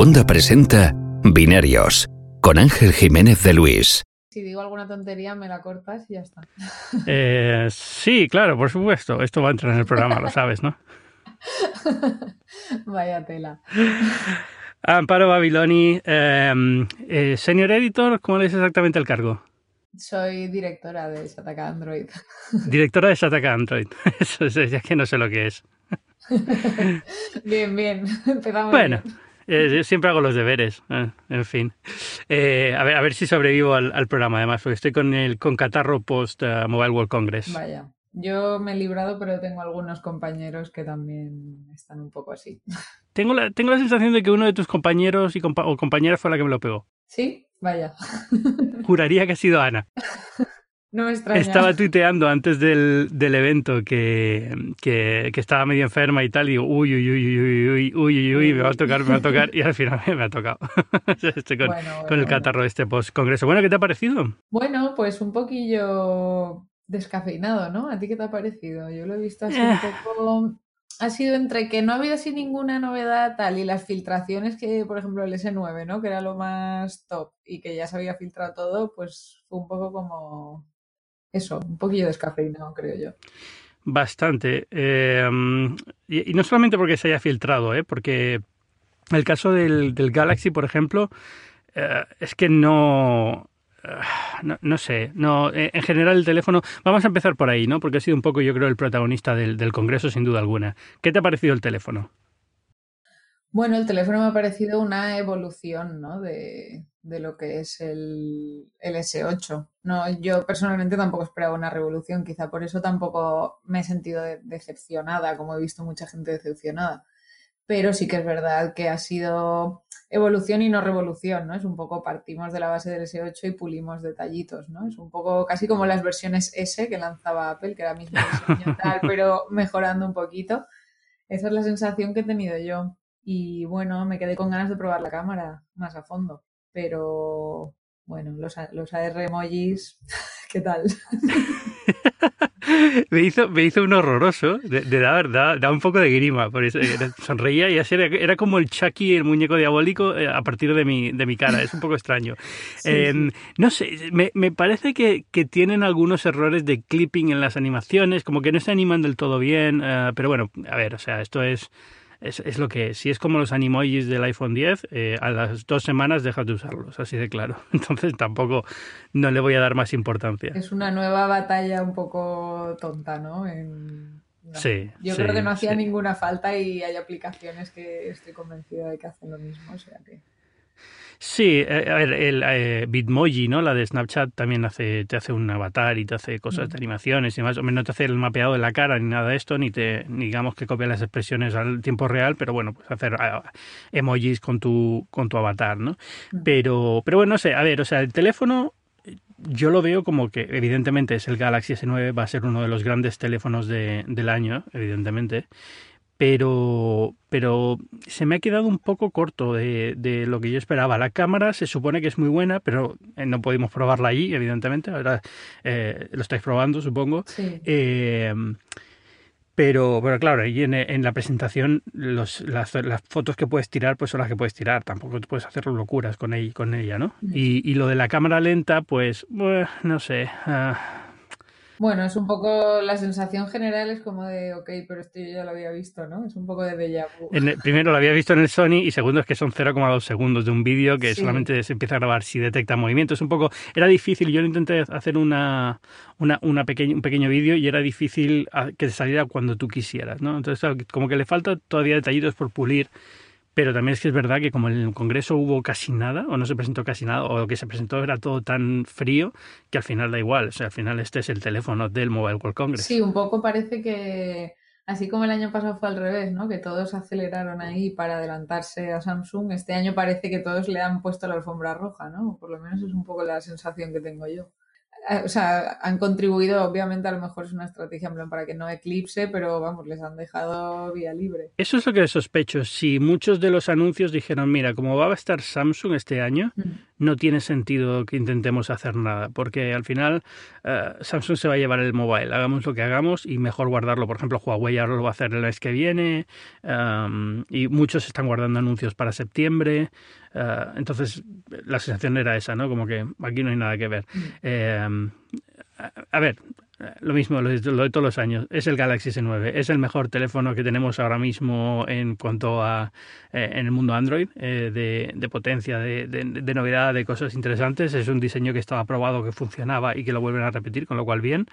Wanda presenta Binarios con Ángel Jiménez de Luis. Si digo alguna tontería, me la cortas y ya está. Eh, sí, claro, por supuesto. Esto va a entrar en el programa, lo sabes, ¿no? Vaya tela. Amparo Babiloni, eh, eh, senior editor, ¿cómo le es exactamente el cargo? Soy directora de Shataka Android. Directora de Shataka Android. Eso es, ya que no sé lo que es. bien, bien. Empezamos Bueno, bien. Eh, yo siempre hago los deberes, eh, en fin. Eh, a, ver, a ver si sobrevivo al, al programa, además, porque estoy con el con catarro post Mobile World Congress. Vaya. Yo me he librado, pero tengo algunos compañeros que también están un poco así. Tengo la, tengo la sensación de que uno de tus compañeros y compa- o compañeras fue la que me lo pegó. ¿Sí? Vaya. Juraría que ha sido Ana. No me extraña. Estaba tuiteando antes del, del evento que, que, que estaba medio enferma y tal, y digo, uy, uy, uy, uy, uy, uy, uy, uy, uy, me va a tocar, me va a tocar, y al final me ha tocado. Estoy con, Bueno, con el catarro de este post-congreso. Bueno, ¿qué te ha parecido? Bueno, pues un poquillo descafeinado, ¿no? ¿A ti qué te ha parecido? Yo lo he visto así Eh. un poco... Ha sido entre que no ha habido así ninguna novedad tal y las filtraciones que, por ejemplo, el S9, ¿no? Que era lo más top y que ya se había filtrado todo, pues fue un poco como... Eso, un poquillo descafeinado, creo yo. Bastante. Eh, y, no solamente porque se haya filtrado, ¿eh? porque el caso del, del Galaxy, por ejemplo, eh, es que no, eh, no. No sé, no, en general el teléfono. Vamos a empezar por ahí, ¿no? Porque ha sido un poco, yo creo, el protagonista del, del Congreso, sin duda alguna. ¿Qué te ha parecido el teléfono? Bueno, el teléfono me ha parecido una evolución, ¿no? de, de lo que es el, el S8. No, yo personalmente tampoco esperaba una revolución, quizá por eso tampoco me he sentido de- decepcionada, como he visto mucha gente decepcionada. Pero sí que es verdad que ha sido evolución y no revolución, ¿no? Es un poco partimos de la base del S8 y pulimos detallitos, ¿no? Es un poco casi como las versiones S que lanzaba Apple, que era mismo diseño tal, pero mejorando un poquito. Esa es la sensación que he tenido yo. Y bueno, me quedé con ganas de probar la cámara más a fondo. Pero bueno, los, los AR emojis, ¿qué tal? Me hizo, me hizo un horroroso, de, de da, da, da un poco de grima, por eso era- sonreía y así era, era como el Chucky, el muñeco diabólico, eh, a partir de mi, de mi cara, es un poco extraño. Sí, Eh, sí. No sé, me, me parece que, que tienen algunos errores de clipping en las animaciones, como que no se animan del todo bien, eh, pero bueno, a ver, o sea, esto es, es, es lo que es. Si es como los animojis del iPhone 10, eh, a las dos semanas dejas de usarlos, así de claro. Entonces tampoco no le voy a dar más importancia. Es una nueva batalla un poco tonta, ¿no? En- no. Sí, Yo sí, creo que no hacía sí. ninguna falta y hay aplicaciones que estoy convencida de que hacen lo mismo, o sea que... Sí, eh, a ver, el eh, Bitmoji, ¿no? La de Snapchat también hace, te hace un avatar y te hace cosas de animaciones y demás. Hombre, no te hace el mapeado de la cara ni nada de esto, ni te, ni digamos que copia las expresiones al tiempo real, pero bueno, pues hacer ah, emojis con tu, con tu avatar, ¿no? Mm. Pero, pero bueno, no sé, a ver, o sea, el teléfono yo lo veo como que evidentemente es el Galaxy S9, va a ser uno de los grandes teléfonos de- del año, evidentemente, pero, pero se me ha quedado un poco corto de, de lo que yo esperaba. La cámara se supone que es muy buena, pero eh, no pudimos probarla allí, evidentemente. Ahora eh, lo estáis probando, supongo. Sí. Eh, pero, pero claro, ahí en, en la presentación los, las, las fotos que puedes tirar pues son las que puedes tirar. Tampoco puedes hacer locuras con ella, con ella ¿no? Mm. Y, y lo de la cámara lenta, pues, bueno, no sé. ah, Bueno, es un poco la sensación general es como de, ok, pero esto yo ya lo había visto, ¿no? Es un poco de déjà vu. El- primero lo había visto en el Sony y segundo es que son 0,2 segundos de un vídeo que Sí. solamente se empieza a grabar si detecta movimiento. Es un poco, era difícil, yo intenté hacer una, una, una pequeña, un pequeño vídeo y era difícil ah, que te saliera cuando tú quisieras, ¿no? Entonces, como que le falta todavía detallitos por pulir, pero también es que es verdad que como en el Congreso hubo casi nada, o no se presentó casi nada, o lo que se presentó era todo tan frío, que al final da igual. O sea, al final este es el teléfono del Mobile World Congress. Sí, un poco parece que, así como el año pasado fue al revés, ¿no? Que todos aceleraron ahí para adelantarse a Samsung, este año parece que todos le han puesto la alfombra roja, ¿no? Por lo menos es un poco la sensación que tengo yo. Eh, O sea, han contribuido, obviamente a lo mejor es una estrategia en plan para que no eclipse, pero vamos, les han dejado vía libre. Eso es lo que sospecho. Si muchos de los anuncios dijeron, mira, como va a estar Samsung este año, Mm. no tiene sentido que intentemos hacer nada, porque al final eh, Samsung se va a llevar el mobile, hagamos lo que hagamos y mejor guardarlo. Por ejemplo, Huawei ahora lo va a hacer el mes que viene um, y muchos están guardando anuncios para septiembre. Uh, entonces, la sensación era esa, ¿no? Como que aquí no hay nada que ver. Mm. Eh, a ver, lo mismo, lo de, todos los años. Es el Galaxy S9. Es el mejor teléfono que tenemos ahora mismo en cuanto a eh, en el mundo Android, eh, de, de, potencia, de, de, novedad, de cosas interesantes. Es un diseño que estaba probado, que funcionaba y que lo vuelven a repetir, con lo cual bien.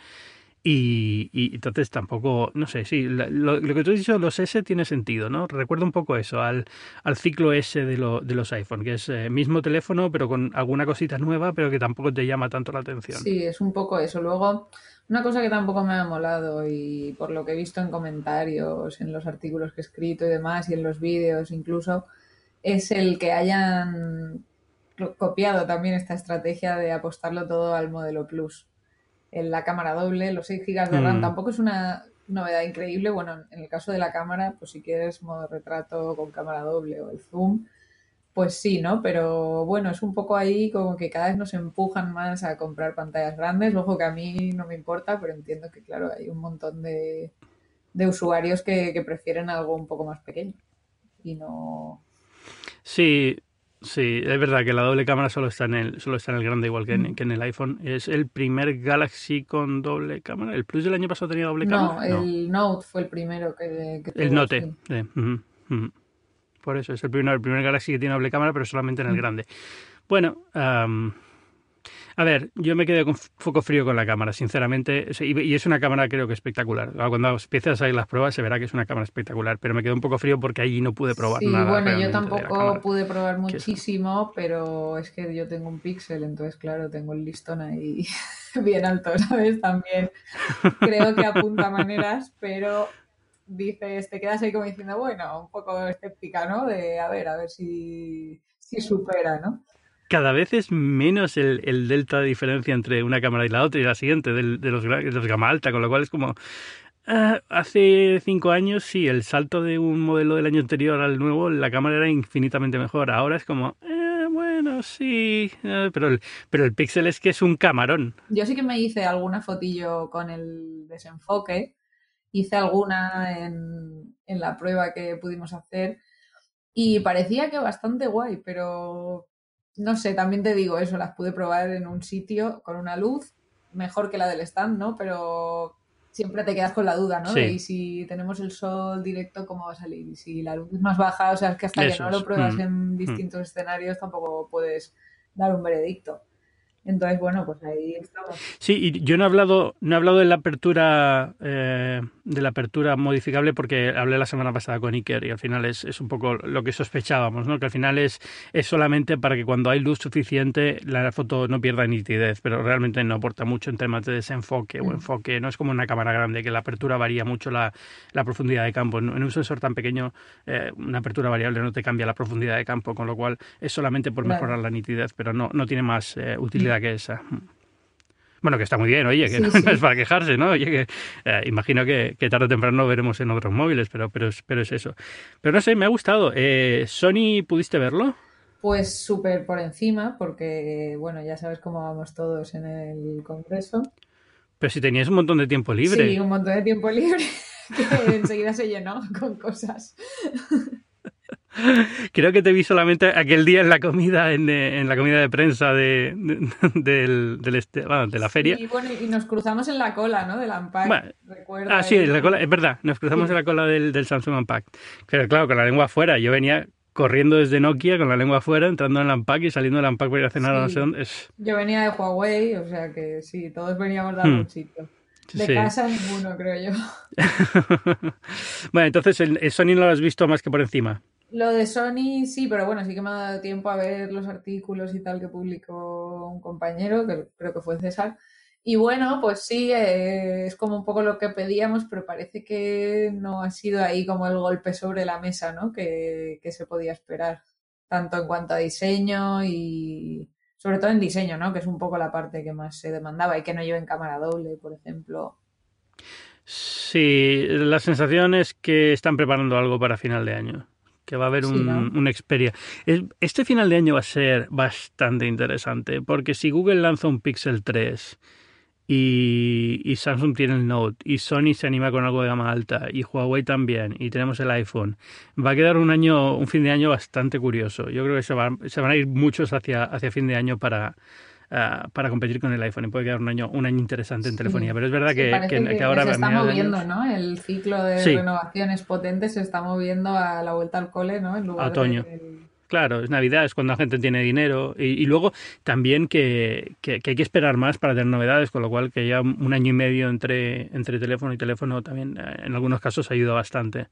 Y, entonces tampoco, no sé, sí, lo, que tú has dicho, los S tiene sentido, ¿no? Recuerda un poco eso, al, al ciclo S de, lo, de los iPhone, que es eh, mismo teléfono, pero con alguna cosita nueva, pero que tampoco te llama tanto la atención. Sí, es un poco eso. Luego, una cosa que tampoco me ha molado y por lo que he visto en comentarios, en los artículos que he escrito y demás, y en los vídeos incluso, es el que hayan copiado también esta estrategia de apostarlo todo al modelo Plus en la cámara doble, los 6 GB de RAM. Mm. Tampoco es una novedad increíble. Bueno, en el caso de la cámara, pues si quieres modo retrato con cámara doble o el zoom, pues sí, ¿no? Pero bueno, es un poco ahí como que cada vez nos empujan más a comprar pantallas grandes. Ojo que a mí no me importa, pero entiendo que, claro, hay un montón de, de usuarios que, que prefieren algo un poco más pequeño. Y no. Sí, Sí, es verdad que la doble cámara solo está en el, solo está en el grande, igual que en, mm. que en el iPhone. Es el primer Galaxy con doble cámara. ¿El Plus del año pasado tenía doble cámara? No, el Note fue el primero que, El Note, por eso, es el primer, el primer Galaxy que tiene doble cámara, pero solamente en el mm. grande. Bueno, a ver, yo me quedé con foco frío con la cámara, sinceramente, y es una cámara creo que espectacular. Cuando empiezas a ir las pruebas se verá que es una cámara espectacular, pero me quedé un poco frío porque allí no pude probar sí, nada. Bueno, yo tampoco pude probar muchísimo, pero es que yo tengo un Pixel, entonces claro, tengo el listón ahí bien alto, ¿sabes? También creo que apunta maneras, pero dices, te quedas ahí como diciendo, bueno, un poco escéptica, ¿no? De a ver, a ver si, si supera, ¿no? Cada vez es menos el, el, delta de diferencia entre una cámara y la otra y la siguiente de, los, de los gama alta, con lo cual es como... Ah, hace cinco años, sí, el salto de un modelo del año anterior al nuevo, la cámara era infinitamente mejor. Ahora es como, eh, bueno, sí, eh, pero, el, pero el Pixel es que es un camarón. Yo sí que me hice alguna fotillo con el desenfoque, hice alguna en la prueba que pudimos hacer y parecía que bastante guay, pero no sé, también te digo eso, las pude probar en un sitio con una luz mejor que la del stand, ¿no? Pero siempre te quedas con la duda, ¿no? Y si tenemos el sol directo, ¿cómo va a salir? Y si la luz es más baja, o sea, es que hasta que no lo pruebas mm. en mm. distintos escenarios tampoco puedes dar un veredicto. Entonces, bueno, pues ahí estamos. Sí, y yo no he hablado, no he hablado de la apertura, eh, de la apertura modificable porque hablé la semana pasada con Iker y al final es, es, un poco lo que sospechábamos, ¿no? Que al final es, es solamente para que cuando hay luz suficiente la foto no pierda nitidez, pero realmente no aporta mucho en temas de desenfoque o mm. enfoque. No es como una cámara grande que la apertura varía mucho la, la profundidad de campo. En, un sensor tan pequeño, eh, una apertura variable no te cambia la profundidad de campo, con lo cual es solamente por mejorar la nitidez, pero no, no tiene más eh, utilidad que esa. Bueno, que está muy bien, oye, que no, es para quejarse, ¿no? Oye, que eh, imagino que, tarde o temprano lo veremos en otros móviles, pero, pero, pero es eso. Pero no sé, me ha gustado. Eh, ¿Sony pudiste verlo? Pues súper por encima, porque, bueno, ya sabes cómo vamos todos en el Congreso. Pero si tenías un montón de tiempo libre. Sí, un montón de tiempo libre, que enseguida se llenó con cosas. Creo que te vi solamente aquel día en la comida, en, eh, la comida de prensa de, del, este, de la feria. Y bueno, y nos cruzamos en la cola, ¿no? Del Unpack. ah, sí, en la cola, es verdad, nos cruzamos en la cola del, del Samsung Unpack. Pero claro, con la lengua afuera. Yo venía corriendo desde Nokia con la lengua afuera, entrando en el Unpack y saliendo del Unpack para ir a cenar a no sé dónde. Yo venía de Huawei, o sea que sí, todos veníamos de algún hmm. sitio. De casa ninguno, creo yo. bueno, entonces el Sony no lo has visto más que por encima. Lo de Sony sí, pero bueno, sí que me ha dado tiempo a ver los artículos y tal que publicó un compañero, que creo que fue César. Y bueno, pues sí, eh, es como un poco lo que pedíamos, pero parece que no ha sido ahí como el golpe sobre la mesa, ¿no? Que, que se podía esperar, tanto en cuanto a diseño y sobre todo en diseño, ¿no? Que es un poco la parte que más se demandaba y que no lleven cámara doble, por ejemplo. Sí, la sensación es que están preparando algo para final de año que va a haber Sí, un, ¿no? un Xperia. Es- Este final de año va a ser bastante interesante, porque si Google lanza un Pixel 3 y, y Samsung tiene el Note y Sony se anima con algo de gama alta y Huawei también y tenemos el iPhone, va a quedar un año, un fin de año bastante curioso. Yo creo que se van, se van a ir muchos hacia, hacia fin de año para, ah, para competir con el iPhone y puede quedar un año, un año interesante en Sí. telefonía. Pero es verdad Sí, que, que- que ahora se está de moviendo, años- ¿no? El ciclo de Sí. renovaciones potentes se está moviendo a la vuelta al cole, ¿no? En lugar otoño. del- Claro, es Navidad, es cuando la gente tiene dinero y, y luego también que, que- que hay que esperar más para tener novedades, con lo cual que ya un año y medio entre, entre teléfono y teléfono también eh, en algunos casos ayuda bastante,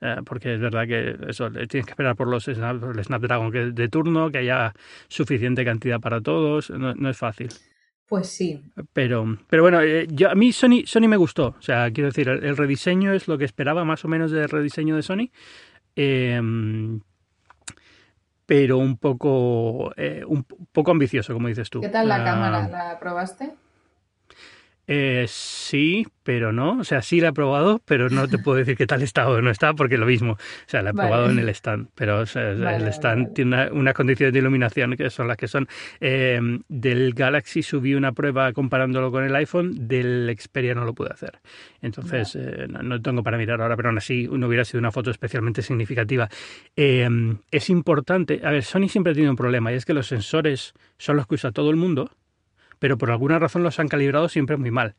eh, porque es verdad que eso, tienes que esperar por los Snap- el Snapdragon que de turno, que haya suficiente cantidad para todos, no, no es fácil. Pues sí, Pero, pero bueno, eh, yo, a mí Sony, Sony me gustó. O sea, quiero decir, el, el rediseño es lo que esperaba más o menos del rediseño de Sony. Eh, pero un poco, eh, un poco ambicioso, como dices tú. ¿qué tal la Ah, cámara? ¿La probaste? Eh, sí, pero no. O sea, sí la he probado, pero no te puedo decir qué tal está o no está, porque lo mismo. O sea, la he Vale. probado en el stand, pero o sea, Vale, el stand vale. tiene una- unas condiciones de iluminación que son las que son. Eh, del Galaxy subí una prueba comparándolo con el iPhone, del Xperia no lo pude hacer. Entonces, eh, no, no tengo para mirar ahora, pero aún así no hubiera sido una foto especialmente significativa. Eh, es importante, a ver, Sony siempre ha tenido un problema y es que los sensores son los que usa todo el mundo pero por alguna razón los han calibrado siempre muy mal.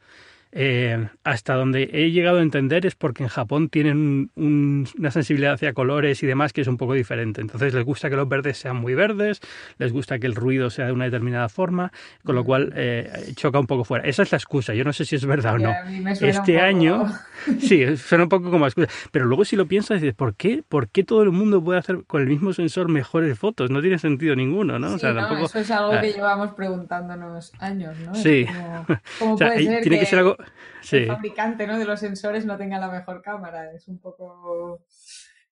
Eh, hasta donde he llegado a entender es porque en Japón tienen un- una sensibilidad hacia colores y demás que es un poco diferente. Entonces les gusta que los verdes sean muy verdes, les gusta que el ruido sea de una determinada forma, con lo cual eh, choca un poco fuera. Esa es la excusa. Yo no sé si es verdad o no. Este poco- año, sí, suena un poco como excusa. Pero luego si lo piensas, dices, ¿por qué? ¿Por qué todo el mundo puede hacer con el mismo sensor mejores fotos? No tiene sentido ninguno, ¿no? o Sí, sea, no, tampoco... eso es algo ah. que llevamos preguntándonos años, ¿no? Sí. como, ¿Cómo O sea, puede ser tiene que ser algo... Sí. el fabricante ¿no? de los sensores no tenga la mejor cámara? Es un poco...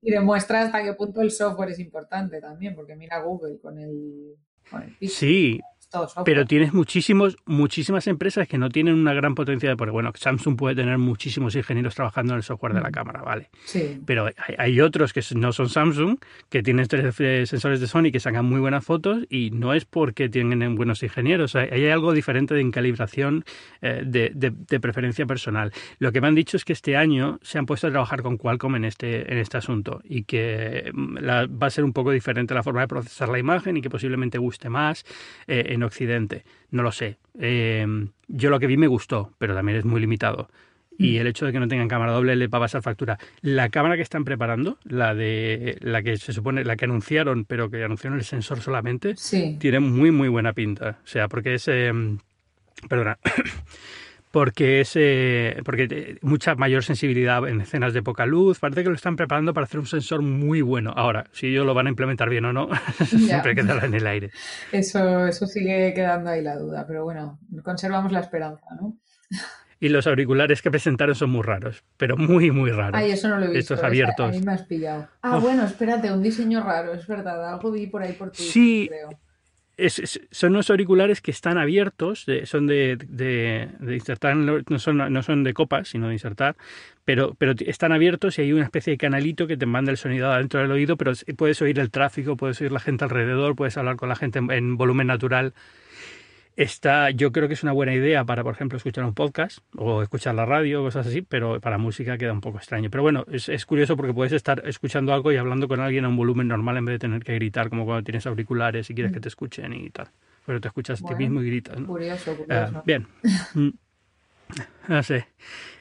Y demuestra hasta qué punto el software es importante también, porque mira Google con el, con el Sí, todo software. pero tienes muchísimos, muchísimas empresas que no tienen una gran potencia de... Porque bueno, Samsung puede tener muchísimos ingenieros trabajando en el software de la Mm. cámara, vale. Sí, Pero hay, hay otros que no son Samsung, que tienen tres eh, sensores de Sony que sacan muy buenas fotos y no es porque tienen buenos ingenieros. Hay, hay algo diferente de calibración eh, de, de- de preferencia personal. Lo que me han dicho es que este año se han puesto a trabajar con Qualcomm en este, en este asunto y que mm, la- va a ser un poco diferente la forma de procesar la imagen y que posiblemente guste más eh, en Occidente. No lo sé. Eh, yo lo que vi me gustó, pero también es muy limitado. Y el hecho de que no tengan cámara doble le va a pasar factura. La cámara que están preparando, la de la que se supone, la que anunciaron, pero que anunciaron el sensor solamente, sí. tiene muy muy buena pinta. O sea, porque es eh, perdona. Porque es eh, porque mucha mayor sensibilidad en escenas de poca luz. Parece que lo están preparando para hacer un sensor muy bueno. Ahora, si ellos lo van a implementar bien o no, siempre quedará en el aire. Eso, eso sigue quedando ahí la duda, pero bueno, conservamos la esperanza, ¿no? Y los auriculares que presentaron son muy raros, pero muy, muy raros. Ay, eso no lo he visto. Estos abiertos. Ahí me has pillado. Ah, Uf. bueno, espérate, un diseño raro, es verdad. Algo vi por ahí por Twitter, Sí. creo. Son unos auriculares que están abiertos, de- son de, de- insertar, no son, no son de copas, sino de insertar, pero, pero están abiertos y hay una especie de canalito que te manda el sonido adentro del oído, pero puedes oír el tráfico, puedes oír la gente alrededor, puedes hablar con la gente en, en volumen natural. Está, yo creo que es una buena idea para, por ejemplo, escuchar un podcast o escuchar la radio, cosas así, pero para música queda un poco extraño. Pero bueno, es, es curioso porque puedes estar escuchando algo y hablando con alguien a un volumen normal en vez de tener que gritar, como cuando tienes auriculares y quieres que te escuchen y tal. Pero te escuchas a ti mismo y gritas. ¿no? Curioso, Ah, curioso. bien. Mm. No sé.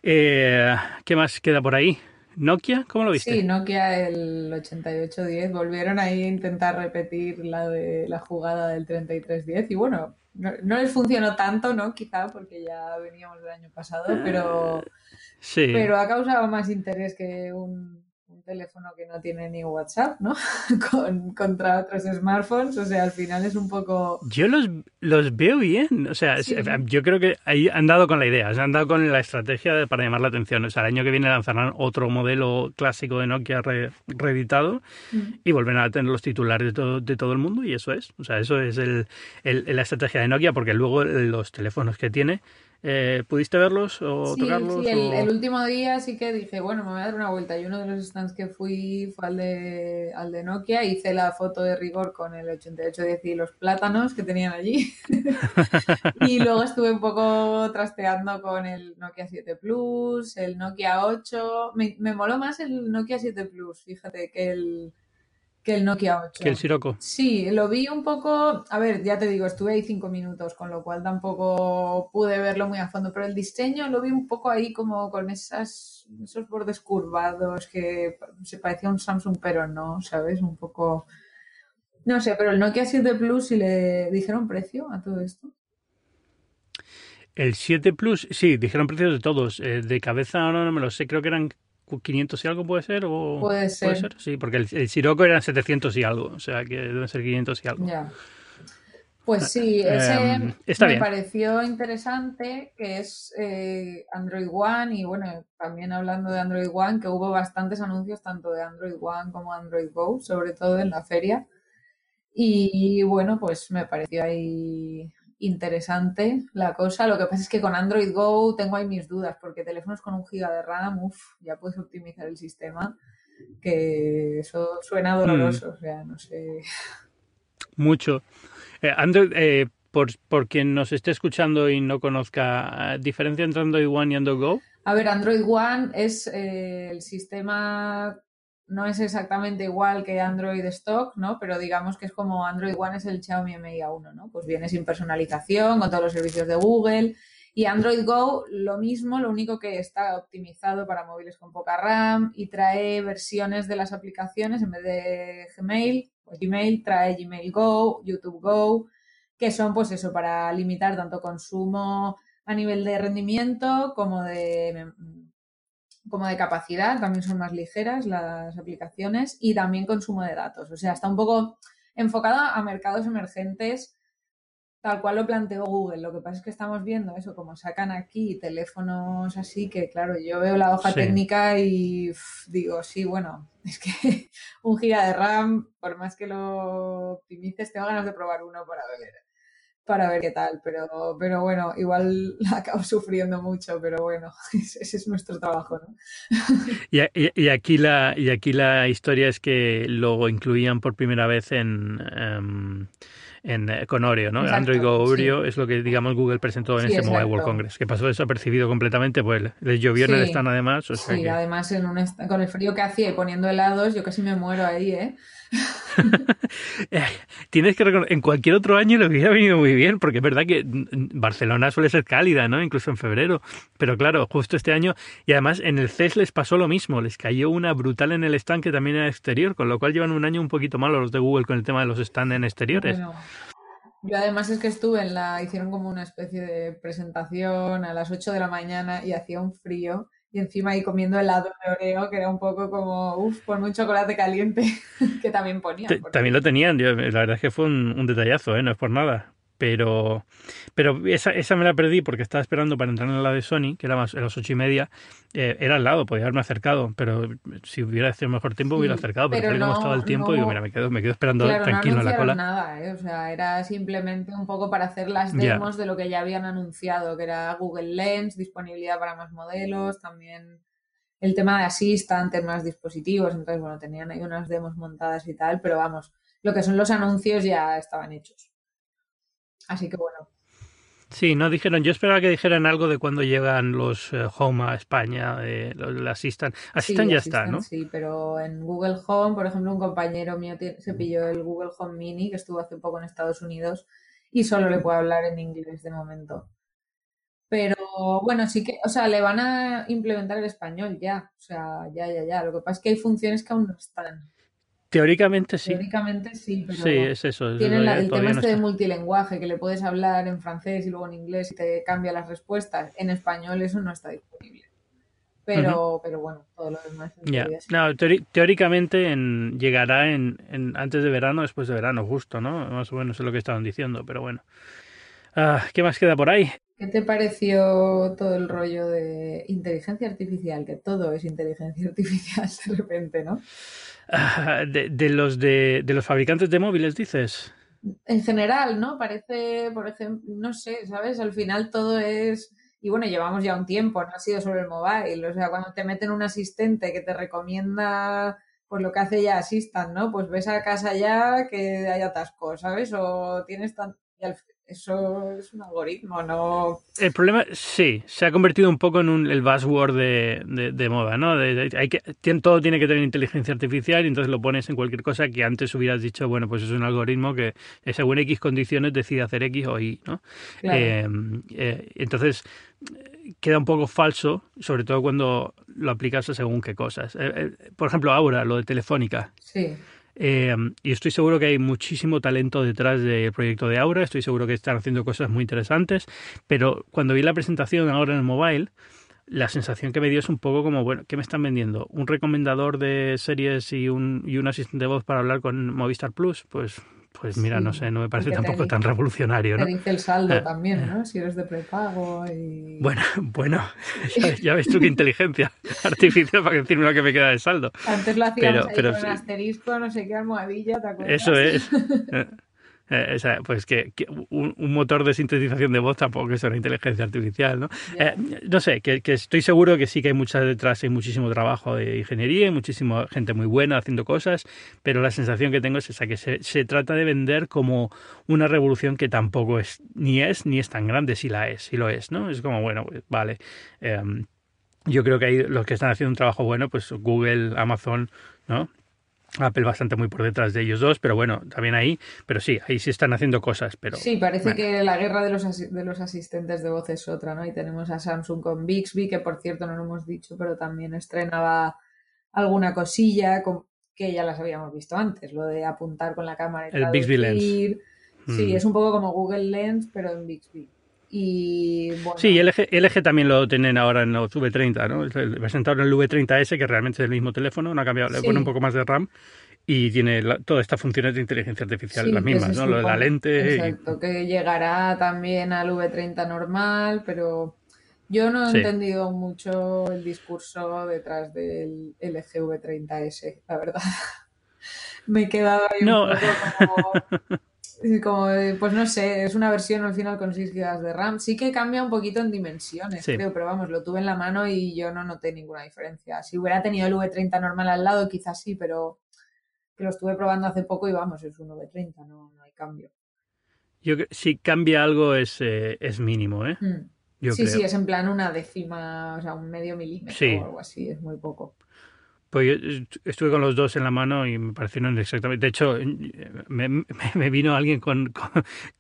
Eh, ¿Qué más queda por ahí? ¿Nokia? ¿Cómo lo viste? Sí, Nokia el 8810 volvieron ahí a intentar repetir la de la jugada del 3310 y bueno, no, no les funcionó tanto, ¿no? Quizá porque ya veníamos del año pasado, pero, Sí. pero ha causado más interés que un, un teléfono que no tiene ni WhatsApp, ¿no? Con, contra otros smartphones, o sea, al final es un poco... Yo los, los veo bien. O sea, Sí. yo creo que ahí han dado con la idea, han dado con la estrategia de- para llamar la atención. O sea, el año que viene lanzarán otro modelo clásico de Nokia re- reeditado y volverán a tener los titulares de todo, de todo el mundo y eso es. O sea, eso es el, el- la estrategia de Nokia porque luego los teléfonos que tiene Eh, ¿Pudiste verlos o tocarlos? Sí, el, último día sí que dije, bueno, me voy a dar una vuelta. Y uno de los stands que fui fue al de, al de Nokia. Hice la foto de rigor con el 8810 y los plátanos que tenían allí. y luego estuve un poco trasteando con el Nokia 7 Plus, el Nokia 8. Me, me moló más el Nokia 7 Plus, fíjate, que el que el Nokia 8. Que el Sirocco. Sí, lo vi un poco. A ver, ya te digo, estuve ahí cinco minutos, con lo cual tampoco pude verlo muy a fondo, pero el diseño lo vi un poco ahí como con esas, esos bordes curvados que se parecía un Samsung, pero no, ¿sabes? Un poco. No sé, pero el Nokia 7 Plus, si le dijeron precio a todo esto. El 7 Plus, sí, dijeron precios de todos. Eh, de cabeza ahora no me lo sé, creo que eran 500 y algo puede ser o puede ser, sí porque el, el Sirocco eran 700 y algo o sea que deben ser 500 y algo. Ya. pues sí eh, ese me pareció interesante que es eh, Android One y bueno también hablando de Android One que hubo bastantes anuncios tanto de Android One como Android Go sobre todo en la feria. Y bueno pues me pareció ahí interesante la cosa. Lo que pasa es que con Android Go tengo ahí mis dudas, porque teléfonos con un giga de RAM, uff, ya puedes optimizar el sistema, que eso suena doloroso, mm. o sea, no sé. Mucho. Eh, Android, eh, por, por, quien nos esté escuchando y no conozca, ¿diferencia entre Android One y Android Go? A ver, Android One es eh, el sistema no es exactamente igual que Android Stock, ¿no? Pero digamos que es como Android One es el Xiaomi Mi A1, ¿no? Pues viene sin personalización, con todos los servicios de Google. Y Android Go, lo mismo, lo único que está optimizado para móviles con poca RAM y trae versiones de las aplicaciones en vez de Gmail o Gmail, trae Gmail Go, YouTube Go, que son pues eso, para limitar tanto consumo a nivel de rendimiento como de como de capacidad, también son más ligeras las aplicaciones y también consumo de datos. O sea, está un poco enfocada a mercados emergentes, tal cual lo planteó Google. Lo que pasa es que estamos viendo eso, como sacan aquí teléfonos así, que claro, yo veo la hoja técnica y digo, sí, bueno, es que un giga de RAM, por más que lo optimices, tengo ganas de probar uno para ver para ver qué tal, pero, pero bueno, igual acabo sufriendo mucho, pero bueno, ese es nuestro trabajo, ¿no? Y, y, aquí la, y aquí la historia es que lo incluían por primera vez en... Em, en, eh, con Oreo, ¿no? Android Go Oreo es lo que, digamos, Google presentó en este Mobile World Congress, que pasó desapercibido completamente, pues les llovió en el stand además. sí, además en un con el frío que hacía y poniendo helados, yo casi me muero ahí, ¿eh? Eh, tienes que reconocer, en cualquier otro año le hubiera venido muy bien, porque es verdad que Barcelona suele ser cálida, ¿no? Incluso en febrero. Pero claro, justo este año, y además en el CES les pasó lo mismo, les cayó una brutal en el stand que también era exterior, con lo cual llevan un año un poquito malo los de Google con el tema de los stands en exteriores. Yo además es que estuve en la, hicieron como una especie de presentación a las 8 de la mañana y hacía un frío y encima ahí comiendo helado de Oreo, que era un poco como, uff, con un chocolate caliente, que también ponía. También lo tenían, la verdad es que fue un, un detallazo, ¿eh? no es por nada. Pero, pero esa, esa me la perdí porque estaba esperando para entrar en la de Sony, que era más a las ocho y media. Eh, era al lado, podía haberme acercado, pero si hubiera sido mejor tiempo, hubiera acercado. Pero, pero no, estaba el tiempo, digo, mira, me quedo, me quedo esperando tranquilo en la cola. nada, ¿eh? o sea, era simplemente un poco para hacer las demos de lo que ya habían anunciado, que era Google Lens, disponibilidad para más modelos, también el tema de Assistant en más dispositivos. Entonces, bueno, tenían ahí unas demos montadas y tal, pero vamos, lo que son los anuncios ya estaban hechos. Así que bueno. Sí, no dijeron, yo esperaba que dijeran algo de cuando llegan los eh, Home a España, eh, los Assistant. Assistant ya está, ¿no? Sí, pero en Google Home, por ejemplo, un compañero mío se pilló el Google Home Mini, que estuvo hace poco en Estados Unidos, y solo le puedo hablar en inglés de momento. Pero bueno, sí que, o sea, le van a implementar el español ya, o sea, ya, ya, ya. Lo que pasa es que hay funciones que aún no están. Teóricamente sí. Teóricamente sí, pero sí, es eso. tienen el tema este de multilenguaje, que le puedes hablar en francés y luego en inglés y te cambia las respuestas. En español eso no está disponible. Pero, pero bueno, todo lo demás. No, teóricamente en, llegará en, en, antes de verano, después de verano, justo, ¿no? Más o menos es lo que estaban diciendo, pero bueno. Ah, ¿Qué más queda por ahí? ¿Qué te pareció todo el rollo de inteligencia artificial? Que todo es inteligencia artificial de repente, ¿no? De, los de, los fabricantes de móviles, dices. En general, ¿no? Parece, por ejemplo, no sé, ¿sabes? Al final todo es Y bueno, llevamos ya un tiempo, no ha sido solo el mobile. O sea, cuando te meten un asistente que te recomienda pues lo que hace ya Assistant, ¿no? Pues ves a casa ya que hay atascos, ¿sabes? O tienes tan... Eso es un algoritmo, ¿no? El problema, sí, se ha convertido un poco en un, el buzzword de, de, moda, ¿no? hay que, todo tiene que tener inteligencia artificial y entonces lo pones en cualquier cosa que antes hubieras dicho, bueno, pues es un algoritmo que según X condiciones decide hacer X o Y, ¿no? Eh, eh, entonces queda un poco falso, sobre todo cuando lo aplicas a según qué cosas. Eh, por ejemplo, ahora, lo de Telefónica. Sí. Eh, y estoy seguro que hay muchísimo talento detrás del proyecto de Aura, estoy seguro que están haciendo cosas muy interesantes, pero cuando vi la presentación ahora en el mobile, la sensación que me dio es un poco como, bueno, ¿qué me están vendiendo? ¿Un recomendador de series y un, y un asistente de voz para hablar con Movistar Plus? Pues pues mira, no sé, no me parece tampoco tan revolucionario, ¿no? Te dice el saldo eh, también, ¿no? Si eres de prepago y... Bueno, bueno, ya, ves tú qué inteligencia artificial para decirme lo que me queda de saldo. Antes lo hacíamos pero, ahí con asterisco, no sé qué almohadilla, ¿te acuerdas? Eso es. Eh, pues que, un, motor de sintetización de voz tampoco es una inteligencia artificial, ¿no? Eh, no sé, que, estoy seguro que sí que hay mucha detrás, hay muchísimo trabajo de ingeniería, y muchísima gente muy buena haciendo cosas, pero la sensación que tengo es esa, que se, se trata de vender como una revolución que tampoco es, ni es, ni es tan grande, si la es, si lo es, ¿no? Es como, bueno, pues, vale. Em, yo creo que hay los que están haciendo un trabajo bueno, pues Google, Amazon, ¿no? Apple bastante muy por detrás de ellos dos, pero bueno, también ahí, pero sí, ahí sí están haciendo cosas, pero... Sí, parece que la guerra de los, de los asistentes de voz es otra, ¿no? Y tenemos a Samsung con Bixby, que por cierto no lo hemos dicho, pero también estrenaba alguna cosilla que ya las habíamos visto antes, lo de apuntar con la cámara y El Bixby Lens. Sí, mm. es un poco como Google Lens, pero en Bixby. Y, bueno. Sí, LG, LG también lo tienen ahora en los V30, ¿no? Presentaron el V30S, que realmente es el mismo teléfono, no ha cambiado, le pone un poco más de RAM y tiene todas estas funciones de inteligencia artificial las mismas, ¿no? Lo de la lente. Exacto, que llegará también al V30 normal, pero yo no he entendido mucho el discurso detrás del LG V30S, la verdad. Me he quedado ahí un poco como como, pues no sé, es una versión al final con 6 GB de RAM. Sí que cambia un poquito en dimensiones, creo, pero vamos, lo tuve en la mano y yo no noté ninguna diferencia. Si hubiera tenido el V30 normal al lado, quizás sí, pero que lo estuve probando hace poco y vamos, es un V30, no, no hay cambio. Yo si cambia algo es, eh, es mínimo, ¿eh? Mm. sí, sí, es en plan una décima, o sea, un medio milímetro o algo así, es muy poco. Pues yo estuve con los dos en la mano y me parecieron exactamente. De hecho, me, vino alguien con,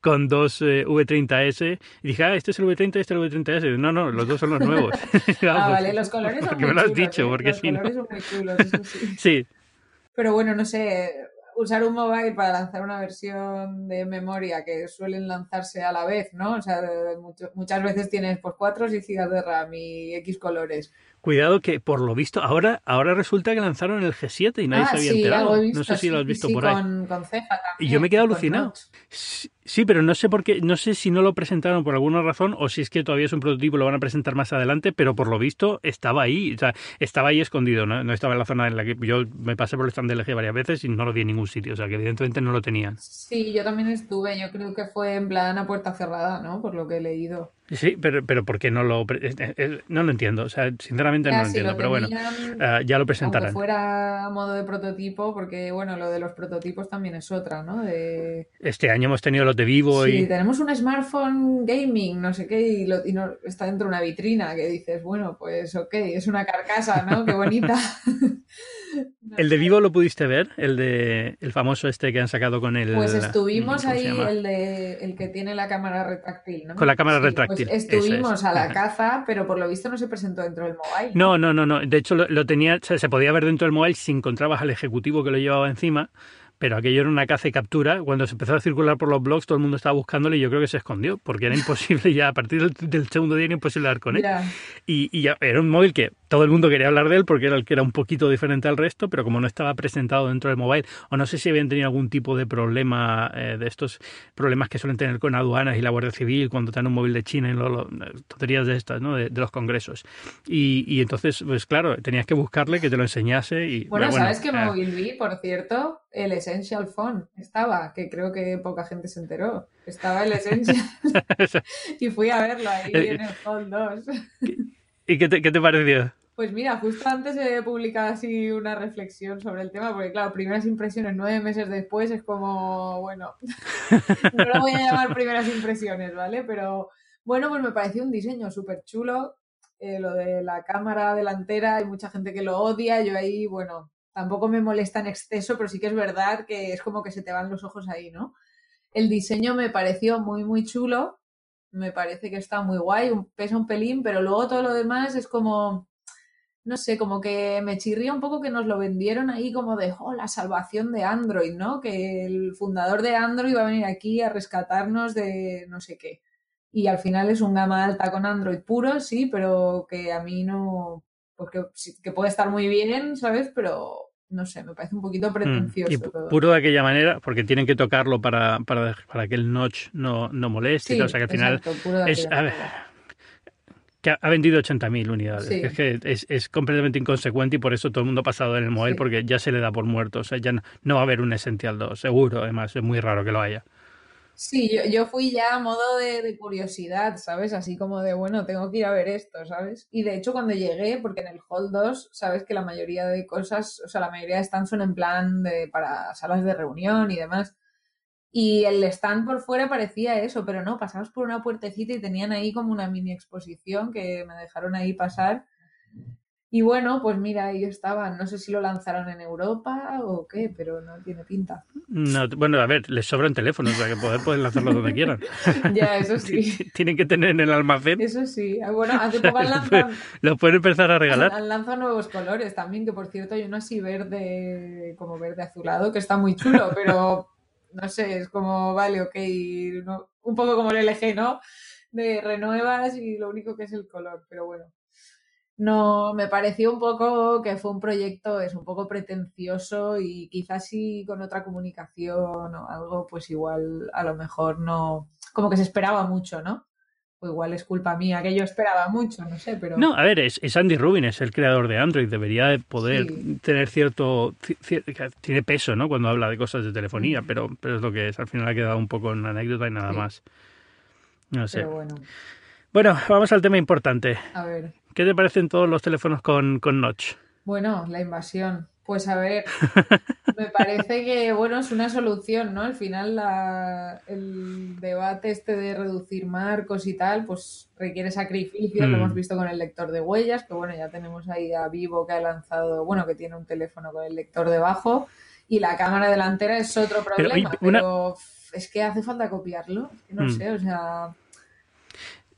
con, dos eh, V30S y dije, ah, este es el V30, este es el V30S. No, no, los dos son los nuevos. ah, vale, los colores son porque muy me lo has dicho, ¿eh? porque los sí. colores son muy chulos, eso sí. sí. Pero bueno, no sé, usar un mobile para lanzar una versión de memoria que suelen lanzarse a la vez, ¿no? O sea, muchas veces tienes pues 4 y GB de RAM y X colores. Cuidado que por lo visto ahora ahora resulta que lanzaron el G7 y nadie ah, se había sí, enterado. Visto, no sé si lo has visto sí, por ahí. Con ceja también, y yo me con alucinado. Sí, pero no sé por qué, no sé si no lo presentaron por alguna razón o si es que todavía es un prototipo, lo van a presentar más adelante, pero por lo visto estaba ahí, o sea, estaba ahí escondido, ¿no? no estaba en la zona en la que yo me pasé por el stand de LG varias veces y no lo vi en ningún sitio, o sea, que evidentemente no lo tenían. Sí, yo también estuve, yo creo que fue en plan a puerta cerrada, ¿no? Por lo que he leído. Sí, pero, pero ¿por qué no lo...? No lo entiendo, o sea, sinceramente no lo entiendo, pero bueno, uh, ya lo presentarán. Aunque fuera modo de prototipo, porque bueno, lo de los prototipos también es otra, ¿no? De... Este año hemos tenido los de Vivo sí, y... tenemos un smartphone gaming, no sé qué, y, lo, y no, está dentro de una vitrina que dices, bueno, pues ok, es una carcasa, ¿no? Qué bonita. ¿El de Vivo lo pudiste ver? El de el famoso este que han sacado con el... Pues estuvimos ahí, el, de, el que tiene la cámara retráctil, ¿no? Con la cámara sí, retráctil. Pues estuvimos es. a la caza, pero por lo visto no se presentó dentro del mobile. No, no, no, no. De hecho, lo, lo tenía, se, se podía ver dentro del mobile si encontrabas al ejecutivo que lo llevaba encima pero aquello era una caza y captura. Cuando se empezó a circular por los blogs, todo el mundo estaba buscándole y yo creo que se escondió, porque era imposible ya, a partir del, del segundo día era imposible dar con él. Y, y, ya, era un móvil que todo el mundo quería hablar de él porque era el que era un poquito diferente al resto, pero como no estaba presentado dentro del mobile, o no sé si habían tenido algún tipo de problema eh, de estos problemas que suelen tener con aduanas y la Guardia Civil cuando dan un móvil de China y lo, tonterías de estas, ¿no? De, los congresos. Y, y, entonces, pues claro, tenías que buscarle que te lo enseñase. Y, bueno, ¿sabes qué móvil vi, por cierto? El Essential Phone estaba, que creo que poca gente se enteró. Estaba el Essential y fui a verlo ahí en el Phone 2. ¿Y qué te, qué te pareció? Pues mira, justo antes he publicado así una reflexión sobre el tema, porque claro, primeras impresiones nueve meses después es como, bueno, no lo voy a llamar primeras impresiones, ¿vale? Pero bueno, pues me pareció un diseño súper chulo, eh, lo de la cámara delantera, hay mucha gente que lo odia, yo ahí, bueno, tampoco me molesta en exceso, pero sí que es verdad que es como que se te van los ojos ahí, ¿no? El diseño me pareció muy, muy chulo, me parece que está muy guay, pesa un pelín, pero luego todo lo demás es como no sé, como que me chirría un poco que nos lo vendieron ahí como de, oh, la salvación de Android, ¿no? Que el fundador de Android va a venir aquí a rescatarnos de no sé qué. Y al final es un gama alta con Android puro, sí, pero que a mí no, porque que puede estar muy bien, ¿sabes? Pero no sé, me parece un poquito mm, pretencioso. y puro de aquella manera, porque tienen que tocarlo para, para, para que el notch no, no moleste, o sea que al final es, que ha vendido 80.000 unidades. Es que es, completamente inconsecuente y por eso todo el mundo ha pasado en el móvil porque ya se le da por muerto. O sea, ya no, va a haber un Essential 2, seguro. Además, es muy raro que lo haya. Sí, yo, fui ya a modo de, curiosidad, ¿sabes? Así como de, bueno, tengo que ir a ver esto, ¿sabes? Y de hecho cuando llegué, porque en el Hall 2, sabes que la mayoría de cosas, o sea, la mayoría de stands son en plan de, para salas de reunión y demás. Y el stand por fuera parecía eso, pero no, pasamos por una puertecita y tenían ahí como una mini exposición que me dejaron ahí pasar. Y bueno, pues mira, ahí estaban. No sé si lo lanzaron en Europa o qué, pero no tiene pinta. No, bueno, a ver, les sobran teléfonos, o sea que poder pueden lanzarlo donde quieran. ya, eso sí. Tienen que tener en el almacén. Eso sí. Ah, bueno, hace poco han lanzado. Lo pueden empezar a regalar. Han lanzado nuevos colores también, que por cierto hay uno así verde, como verde azulado, que está muy chulo, pero no sé, es como, vale, ok, un poco como el LG, ¿no? De renuevas y lo único que es el color, pero bueno. No, me pareció un poco que fue un proyecto, es un poco pretencioso y quizás sí con otra comunicación o algo, pues igual a lo mejor no, como que se esperaba mucho, ¿no? O igual es culpa mía, que yo esperaba mucho, no sé, pero... No, a ver, es, Andy Rubin, es el creador de Android, debería de poder tener cierto, Tiene peso, ¿no? Cuando habla de cosas de telefonía, pero, pero es lo que es, al final ha quedado un poco en anécdota y nada más. No sé. bueno. bueno, vamos al tema importante. A ver. ¿Qué te parecen todos los teléfonos con, con notch? Bueno, la invasión. Pues a ver, me parece que bueno es una solución, ¿no? Al final el debate este de reducir marcos y tal, pues requiere sacrificios, lo hemos mm. visto con el lector de huellas, que bueno, ya tenemos ahí a Vivo que ha lanzado, bueno, que tiene un teléfono con el lector debajo, y la cámara delantera es otro problema, pero, es que hace falta copiarlo, no mm. sé, o sea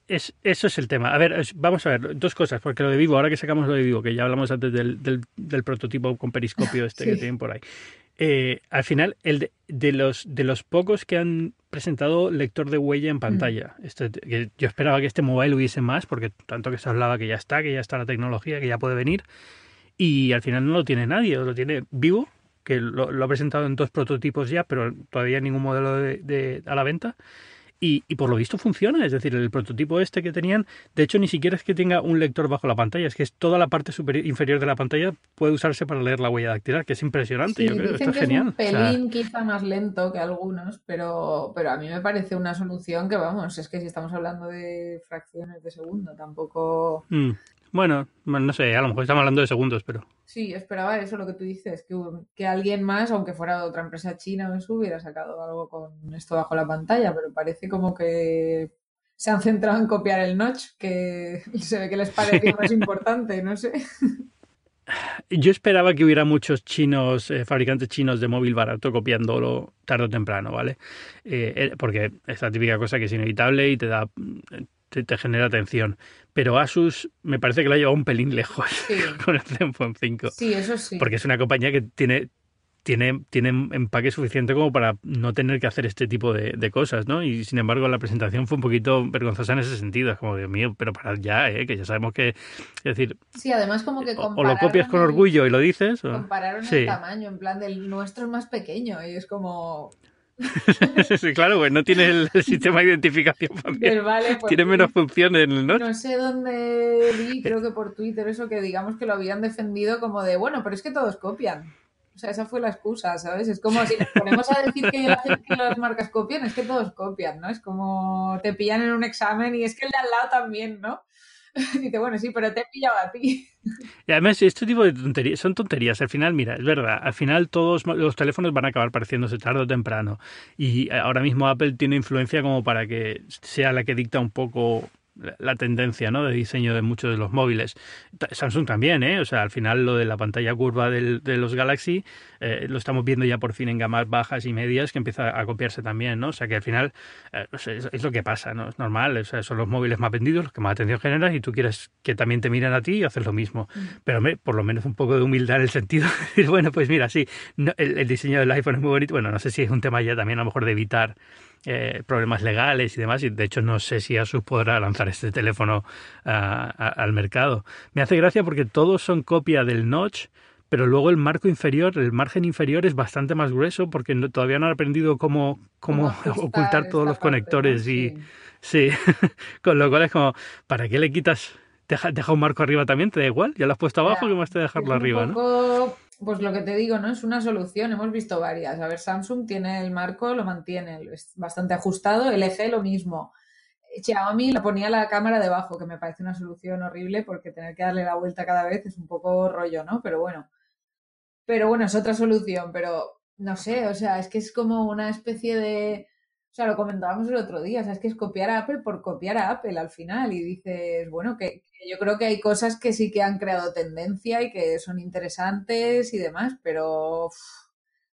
es, eso es el tema. A ver, vamos a ver, dos cosas, porque lo de Vivo, ahora que sacamos lo de Vivo, que ya hablamos antes del, del, prototipo con periscopio este que tienen por ahí. Eh, al final, el de, los, de los pocos que han presentado lector de huella en pantalla. Mm. Este, yo esperaba que este mobile hubiese más, porque tanto que se hablaba que ya está, que ya está la tecnología, que ya puede venir. Y al final no lo tiene nadie, lo tiene Vivo, que lo, ha presentado en dos prototipos ya, pero todavía ningún modelo de, a la venta. Y, por lo visto funciona, es decir, el prototipo este que tenían, de hecho ni siquiera es que tenga un lector bajo la pantalla, es que es toda la parte superior, inferior de la pantalla puede usarse para leer la huella dactilar, que es impresionante, yo creo, está genial. Es un pelín quizá más lento que algunos, pero, pero a mí me parece una solución que vamos, es que si estamos hablando de fracciones de segundo, tampoco... Mm. Bueno, no sé, a lo mejor estamos hablando de segundos, pero... Sí, esperaba eso lo que tú dices, que, que alguien más, aunque fuera de otra empresa china o eso, hubiera sacado algo con esto bajo la pantalla, pero parece como que se han centrado en copiar el notch, que se ve que les parecía más importante, no sé. Yo esperaba que hubiera muchos chinos, eh, fabricantes chinos de móvil barato copiándolo tarde o temprano, ¿vale? Eh, eh, porque es la típica cosa que es inevitable y te da te, genera atención. Pero Asus me parece que lo ha llevado un pelín lejos con el Zenfone 5. Sí, eso sí. Porque es una compañía que tiene tiene, tiene empaque suficiente como para no tener que hacer este tipo de, cosas, ¿no? Y sin embargo la presentación fue un poquito vergonzosa en ese sentido, es como, Dios mío, pero para ya, ¿eh? Que ya sabemos que, es decir... Sí, además como que O, lo copias con orgullo y lo dices. O... Compararon el tamaño, en plan del nuestro es más pequeño y es como... sí, claro, pues no tiene el, sistema de identificación pues tiene menos funciones, ¿no? No sé dónde vi, creo que por Twitter, eso que digamos que lo habían defendido como de, bueno, pero es que todos copian. O sea, esa fue la excusa, ¿sabes? Es como si nos ponemos a decir que, las marcas copian, es que todos copian, ¿no? Es como te pillan en un examen y es que el de al lado también, ¿no? Dice, bueno, sí, pero te he pillado a ti. Y además, este tipo de tonterías son tonterías. Al final, mira, es verdad, al final todos los teléfonos van a acabar pareciéndose tarde o temprano. Y ahora mismo Apple tiene influencia como para que sea la que dicta un poco la tendencia ¿no? de diseño de muchos de los móviles. Samsung también, ¿eh? O sea, al final lo de la pantalla curva del, de los Galaxy eh, lo estamos viendo ya por fin en gamas bajas y medias que empieza a copiarse también, ¿no? O sea, que al final eh, es, lo que pasa, ¿no? Es normal, o sea, son los móviles más vendidos, los que más atención generan y tú quieres que también te miren a ti y haces lo mismo. Mm. Pero por lo menos un poco de humildad en el sentido de decir, bueno, pues mira, sí, el, el diseño del iPhone es muy bonito. Bueno, no sé si es un tema ya también a lo mejor de evitar eh, problemas legales y demás, y de hecho no sé si Asus podrá lanzar este teléfono al mercado. Me hace gracia porque todos son copia del notch, pero luego el marco inferior, el margen inferior es bastante más grueso porque todavía no han aprendido cómo, cómo, ocultar todos los conectores y sí, con lo cual es como, ¿para qué le quitas? Deja, deja, un marco arriba también, te da igual, ya lo has puesto abajo, que más te dejarlo arriba, ¿no? Pues lo que te digo, ¿no? Es una solución, hemos visto varias. A ver, Samsung tiene el marco, lo mantiene, es bastante ajustado, LG lo mismo. Xiaomi la ponía la cámara debajo, que me parece una solución horrible porque tener que darle la vuelta cada vez es un poco rollo, ¿no? Pero bueno. Pero bueno, es otra solución, pero no sé, o sea, es que es como una especie de o sea, lo comentábamos el otro día, o sea, es que es copiar a Apple por copiar a Apple al final y dices, bueno, que, yo creo que hay cosas que sí que han creado tendencia y que son interesantes y demás, pero,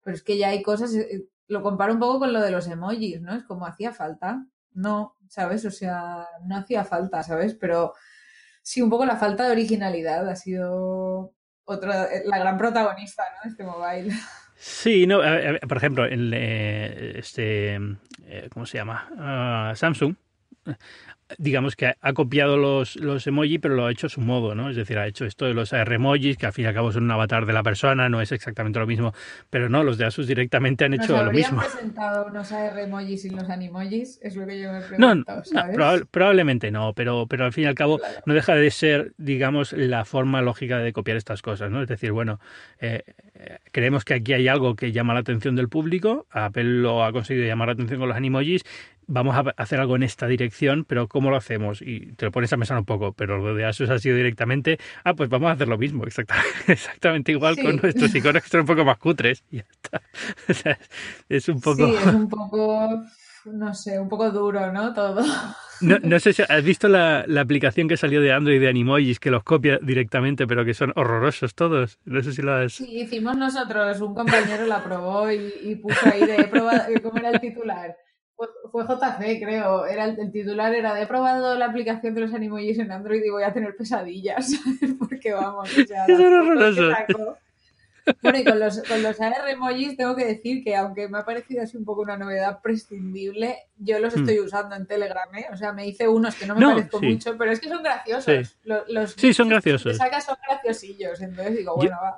pero es que ya hay cosas, eh, lo comparo un poco con lo de los emojis, ¿no? Es como hacía falta, no, ¿sabes? O sea, no hacía falta, ¿sabes? Pero sí, un poco la falta de originalidad ha sido otra, eh, la gran protagonista, ¿no? Este mobile. Sí, no, por ejemplo, el, eh, este, eh, ¿cómo se llama? Ah, Samsung digamos que ha copiado los, los emoji, pero lo ha hecho a su modo, ¿no? Es decir, ha hecho esto de los emojis, que al fin y al cabo son un avatar de la persona, no es exactamente lo mismo, pero no, los de Asus directamente han hecho lo mismo. ¿Nos presentado unos emojis sin los animojis? Es lo que yo me he preguntado, no, probablemente no, pero, pero al fin y al cabo no deja de ser, digamos, la forma lógica de copiar estas cosas, ¿no? Es decir, bueno, eh, creemos que aquí hay algo que llama la atención del público, Apple lo ha conseguido llamar la atención con los animojis, vamos a hacer algo en esta dirección, pero ¿cómo lo hacemos? Y te lo pones a pensar un poco, pero lo de Asus ha sido directamente, ah, pues vamos a hacer lo mismo, exactamente, exactamente igual con nuestros iconos que son un poco más cutres. Y ya está. O sea, es un poco... Sí, es un poco, no sé, un poco duro, ¿no? Todo. No, no sé si has visto la, la, aplicación que salió de Android de Animojis que los copia directamente, pero que son horrorosos todos. No sé si lo has... Sí, hicimos nosotros, un compañero la probó y, y puso ahí de prueba, ¿cómo era el titular? Fue, JC, creo. Era el, titular era de he probado la aplicación de los animojis en Android y voy a tener pesadillas. Porque vamos, o sea, horroroso. Bueno, y con los, con los AR emojis tengo que decir que aunque me ha parecido así un poco una novedad prescindible, yo los hmm. estoy usando en Telegram, ¿eh? O sea, me hice unos que no me no, parezco mucho, pero es que son graciosos. Sí, los, sí son graciosos. Que sacas son graciosillos, entonces digo, bueno, va.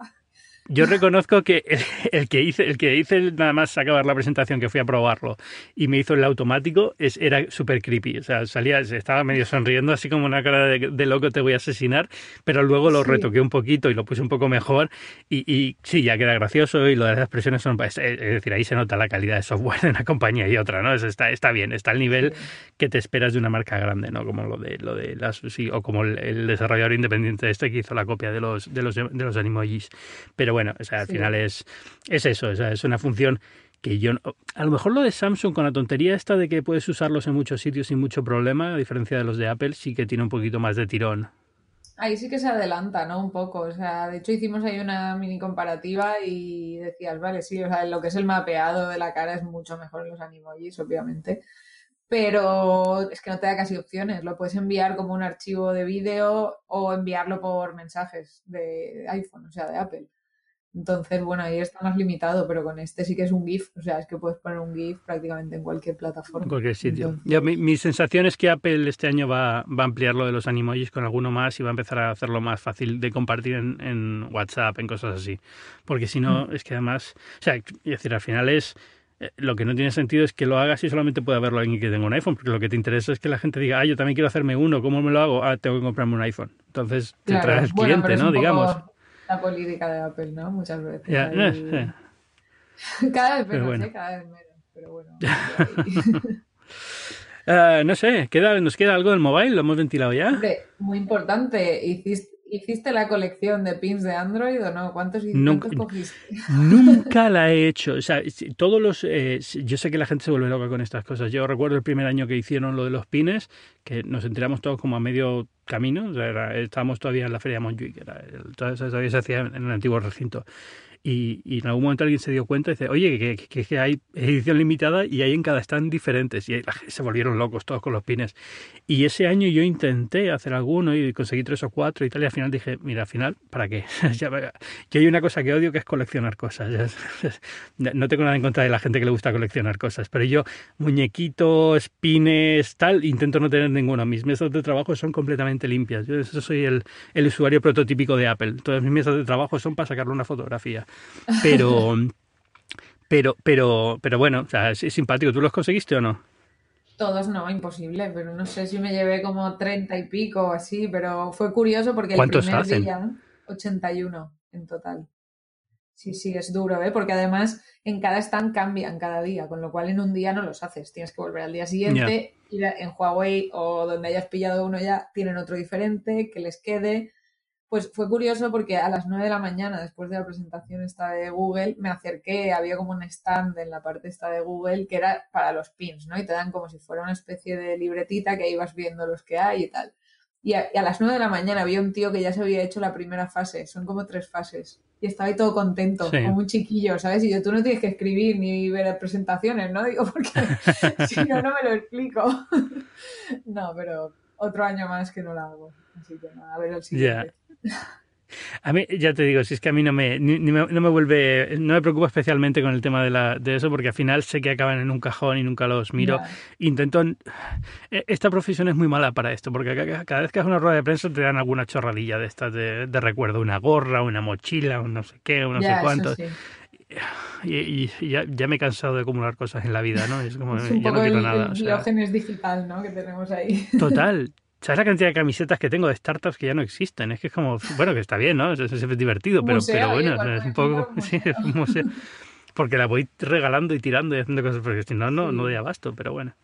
Yo reconozco que el, que hice, el que hice nada más acabar la presentación, que fui a probarlo y me hizo el automático, es, era súper creepy. O sea, salía, estaba medio sonriendo, así como una cara de, loco, te voy a asesinar, pero luego lo retoqué un poquito y lo puse un poco mejor. Y, y, sí, ya queda gracioso y lo de las expresiones son. Es, decir, ahí se nota la calidad de software de una compañía y otra, ¿no? está, está bien, está al nivel que te esperas de una marca grande, ¿no? Como lo de, lo de las, sí, o como el, desarrollador independiente este que hizo la copia de los, de los, de los animojis. Pero bueno, o sea, al final es, es eso, o sea, es una función que yo... A lo mejor lo de Samsung con la tontería esta de que puedes usarlos en muchos sitios sin mucho problema, a diferencia de los de Apple, sí que tiene un poquito más de tirón. Ahí sí que se adelanta, ¿no? Un poco. O sea, de hecho hicimos ahí una mini comparativa y decías, vale, sí, o sea, lo que es el mapeado de la cara es mucho mejor en los animojis, obviamente. Pero es que no te da casi opciones. Lo puedes enviar como un archivo de vídeo o enviarlo por mensajes de iPhone, o sea, de Apple Entonces, bueno, ahí está más limitado, pero con este sí que es un GIF, o sea, es que puedes poner un GIF prácticamente en cualquier plataforma. En cualquier sitio. mi, sensación es que Apple este año va, va, a ampliar lo de los animojis con alguno más y va a empezar a hacerlo más fácil de compartir en, WhatsApp, en cosas así. Porque si no, mm. es que además, o sea, es decir, al final es eh, lo que no tiene sentido es que lo hagas y solamente pueda verlo alguien que tenga un iPhone, porque lo que te interesa es que la gente diga, ah, yo también quiero hacerme uno, ¿cómo me lo hago? Ah, tengo que comprarme un iPhone. Entonces te traes el cliente, ¿no? Digamos. La política de Apple, ¿no? Muchas veces. Eh, cada vez menos, ¿eh? cada vez menos, pero bueno. Uh, no sé, ¿queda, ¿nos queda algo del mobile? ¿Lo hemos ventilado ya? Hombre, muy importante. Hiciste, ¿Hiciste la colección de pins de Android o no? ¿Cuántos, nunca, cogiste? Nunca la he hecho. O sea, todos los. Eh, yo sé que la gente se vuelve loca con estas cosas. Yo recuerdo el primer año que hicieron lo de los pines, que nos enteramos todos como a medio camino. O sea, estábamos todavía en la feria de Montjuic, era, eso todavía se hacía en el antiguo recinto. Y, en algún momento alguien se dio cuenta y dice, oye, que, que, hay edición limitada y hay en cada stand diferentes. Y se volvieron locos todos con los pines. Y ese año yo intenté hacer alguno y conseguí tres o cuatro y tal. Y al final dije, mira, al final, ¿para qué? que hay una cosa que odio que es coleccionar cosas. no tengo nada en contra de la gente que le gusta coleccionar cosas. Pero yo, muñequitos, pines, tal, intento no tener ninguno. Mis mesas de trabajo son completamente limpias. Yo soy el, el usuario prototípico de Apple. Todas mis mesas de trabajo son para sacarle una fotografía. Pero, pero, pero, pero bueno, o sea, es, simpático. ¿Tú los conseguiste o no? Todos no, imposible, pero no sé si me llevé como treinta y pico o así, pero fue curioso porque el primer hacen? día 81 en total. Sí, sí, es duro, ¿eh? Porque además en cada stand cambian cada día, con lo cual en un día no los haces. Tienes que volver al día siguiente, ir en Huawei o donde hayas pillado uno ya, tienen otro diferente, que les quede. Pues fue curioso porque a las 9 de la mañana, después de la presentación esta de Google, me acerqué, había como un stand en la parte esta de Google que era para los pins, ¿no? Y te dan como si fuera una especie de libretita que ibas viendo los que hay y tal. Y a, las 9 de la mañana había un tío que ya se había hecho la primera fase, son como tres fases. Y estaba ahí todo contento, como un chiquillo, ¿sabes? Y yo, tú no tienes que escribir ni ver presentaciones, ¿no? Digo, porque si no, no me lo explico. no, pero otro año más que no lo hago. Así que nada, a ver el siguiente. A mí, ya te digo, si es que a mí no me, no me vuelve, no me preocupa especialmente con el tema de, la, de eso, porque al final sé que acaban en un cajón y nunca los miro. Intento, e, esta profesión es muy mala para esto, porque cada vez que haces una rueda de prensa te dan alguna chorradilla de estas de, recuerdo, una gorra, una mochila, un no sé qué, un no sé cuánto. Y, ya, ya, me he cansado de acumular cosas en la vida, ¿no? Es como, ya no quiero nada. El digital, ¿no? Que tenemos ahí. Total, ¿Sabes la cantidad de camisetas que tengo de startups que ya no existen? Es que es como, bueno, que está bien, ¿no? Es, es divertido, pero, pero bueno, es un poco, sí, es un museo. Porque la voy regalando y tirando y haciendo cosas, porque si no, no, no doy abasto, pero bueno.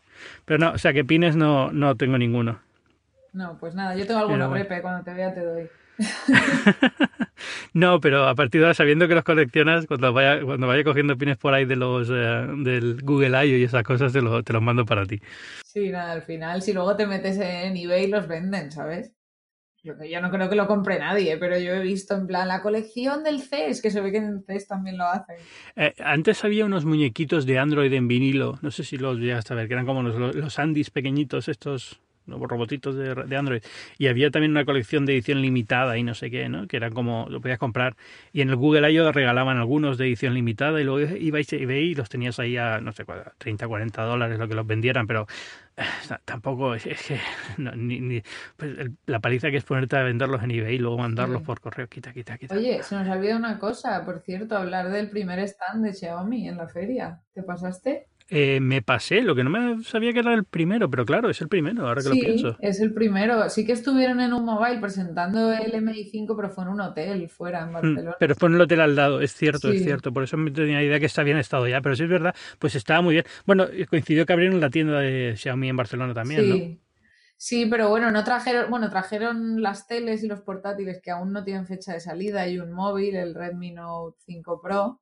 Pero no, o sea, que pines no, no tengo ninguno. No, pues nada, yo tengo alguno, bueno. cuando te vea te doy. no, pero a partir de ahora, sabiendo que los coleccionas, cuando vaya, cuando vaya cogiendo pines por ahí de los eh, del Google I y esas cosas, te, te los mando para ti. Sí, nada, al final, si luego te metes en eBay, los venden, ¿sabes? Yo, yo no creo que lo compre nadie, pero yo he visto en plan la colección del CES, que se ve que en CES también lo hacen. Eh, antes había unos muñequitos de Android en vinilo, no sé si los llegaste a ver, que eran como los, los Andis pequeñitos estos nuevos robotitos de, de, Android. Y había también una colección de edición limitada y no sé qué, ¿no? Que eran como, lo podías comprar. Y en el Google I.O. regalaban algunos de edición limitada y luego ibais a eBay y los tenías ahí a, no sé, 30, 40 dólares lo que los vendieran, pero eh, tampoco es, que ni, pues la paliza que es ponerte a venderlos en eBay y luego mandarlos por correo, quita, quita, quita. Oye, se nos ha olvidado una cosa, por cierto, hablar del primer stand de Xiaomi en la feria. ¿Te pasaste? Eh, me pasé, lo que no me sabía que era el primero, pero claro, es el primero, ahora que lo pienso. Es el primero. Sí que estuvieron en un mobile presentando el MI5, pero fue en un hotel fuera en hmm, Barcelona. Pero fue en el hotel al lado, es cierto, es cierto. Por eso me tenía idea que está bien estado ya, pero sí es verdad, pues estaba muy bien. Bueno, coincidió que abrieron la tienda de Xiaomi en Barcelona también, sí. Sí, pero bueno, no trajeron, bueno, trajeron las teles y los portátiles que aún no tienen fecha de salida y un móvil, el Redmi Note 5 Pro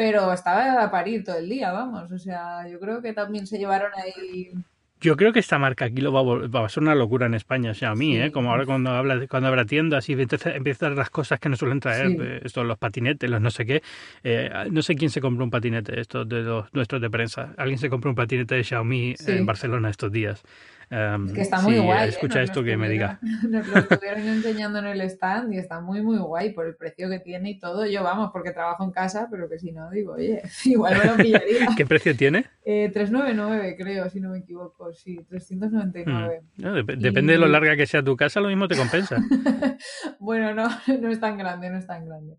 pero estaba a parir todo el día, vamos. O sea, yo creo que también se llevaron ahí. Yo creo que esta marca aquí lo va a, ser una locura en España, o sea, a mí, ¿eh? Como ahora cuando habla, cuando habrá tiendas y empiezan las cosas que nos suelen traer, eh, estos los patinetes, los no sé qué. Eh, no sé quién se compró un patinete, estos de los nuestros de prensa. Alguien se compró un patinete de Xiaomi en Barcelona estos días. Em, que está muy si guay. ¿eh? escucha Nos esto lo que me diga. Nos lo estuvieron enseñando en el stand y está muy, muy guay por el precio que tiene y todo. Yo, vamos, porque trabajo en casa, pero que si no, digo, oye, igual me lo pillaría. ¿Qué precio tiene? Eh, 399, creo, si no me equivoco. Sí, 399. No, dep- Depende de lo larga que sea tu casa, lo mismo te compensa. bueno, no, no es tan grande, no es tan grande.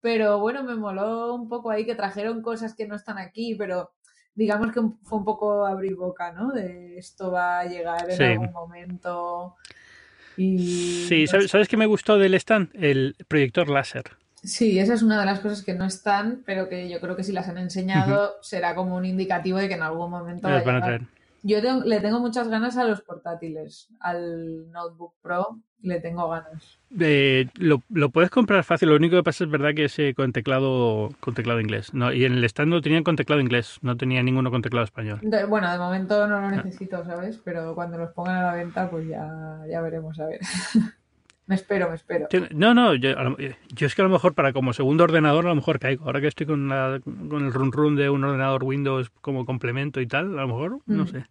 Pero bueno, me moló un poco ahí que trajeron cosas que no están aquí, pero digamos que fue un poco abrir boca, ¿no? De esto va a llegar en Sí. algún momento. Y Sí, no ¿sabes. ¿sabes qué me gustó del stand? El proyector láser. Sí, esa es una de las cosas que no están, pero que yo creo que si las han enseñado será como un indicativo de que en algún momento va a Las van a traer. Yo tengo- le tengo muchas ganas a los portátiles, al Notebook Pro le tengo ganas. Eh, lo, lo puedes comprar fácil, lo único que pasa es verdad que es eh, con teclado con teclado inglés. No, y en el stand no tenían con teclado inglés, no tenía ninguno con teclado español. De- bueno, de momento no lo necesito, ¿sabes? Pero cuando los pongan a la venta, pues ya, ya veremos, a ver. me espero, me espero. No, no, yo, lo- yo es que a lo mejor para como segundo ordenador a lo mejor caigo. Ahora que estoy con, la- con el run run de un ordenador Windows como complemento y tal, a lo mejor, no Mm. sé.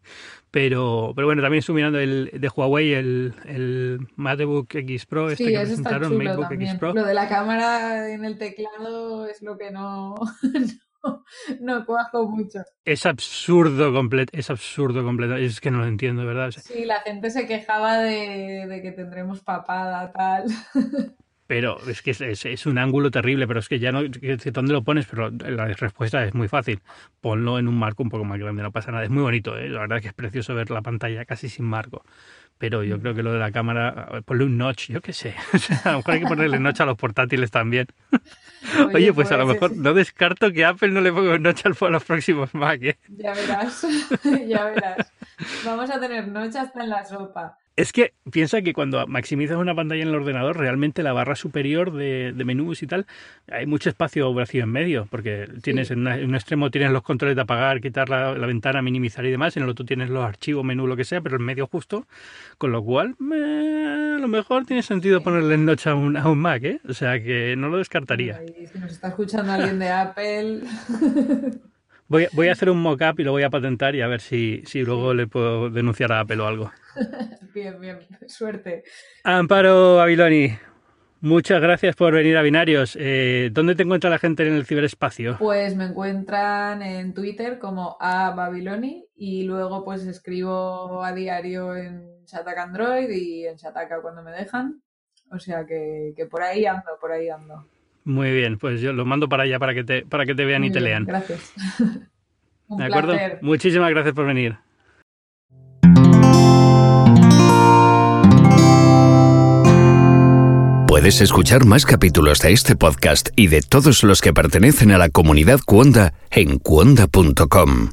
Pero, pero bueno, también estoy mirando el de Huawei, el, el MateBook X Pro, este Sí, que presentaron, también. X Pro. Lo de la cámara en el teclado es lo que no, no, cuajo mucho. Es absurdo completo, es absurdo completo. Es que no lo entiendo, ¿verdad? O sea, Sí, la gente se quejaba de, de que tendremos papada, tal. Pero es que es, es- es un ángulo terrible, pero es que ya no, ¿dónde lo pones? Pero la respuesta es muy fácil. Ponlo en un marco un poco más grande, no pasa nada. Es muy bonito, ¿eh? la verdad que es precioso ver la pantalla casi sin marco. Pero yo creo que lo de la cámara, ponle un notch, yo qué sé. A lo mejor hay que ponerle notch a los portátiles también. Oye, pues a lo pues, mejor no descarto que Apple no le ponga un notch a los próximos Mac, ¿eh? Ya verás, ya verás. Vamos a tener noche hasta en la sopa. Es que piensa que cuando maximizas una pantalla en el ordenador, realmente la barra superior de, de menús y tal, hay mucho espacio vacío en medio, porque tienes en, una- en un extremo tienes los controles de apagar, quitar la, la ventana, minimizar y demás, en el otro tienes los archivos, menú, lo que sea, pero en medio justo, con lo cual eh, a lo mejor tiene sentido ponerle en noche a un, a un Mac, ¿eh? O sea que no lo descartaría. Si nos está escuchando alguien de Apple, Voy, a- voy a hacer un mock-up y lo voy a patentar y a ver si, si luego le puedo denunciar a Apple o algo. bien, bien, suerte. Amparo Babiloni, muchas gracias por venir a Binarios. Eh, ¿Dónde te encuentra la gente en el ciberespacio? Pues me encuentran en Twitter como a Babiloni y luego pues escribo a diario en Shataka Android y en Shataka cuando me dejan. O sea que, que por ahí ando, por ahí ando. Muy bien, pues yo lo mando para allá para que te, para que te vean Muy y te bien, lean. Gracias. Un ¿De acuerdo? placer. Muchísimas gracias por venir. Puedes escuchar más capítulos de este podcast y de todos los que pertenecen a la comunidad Cuonda en cuonda.com.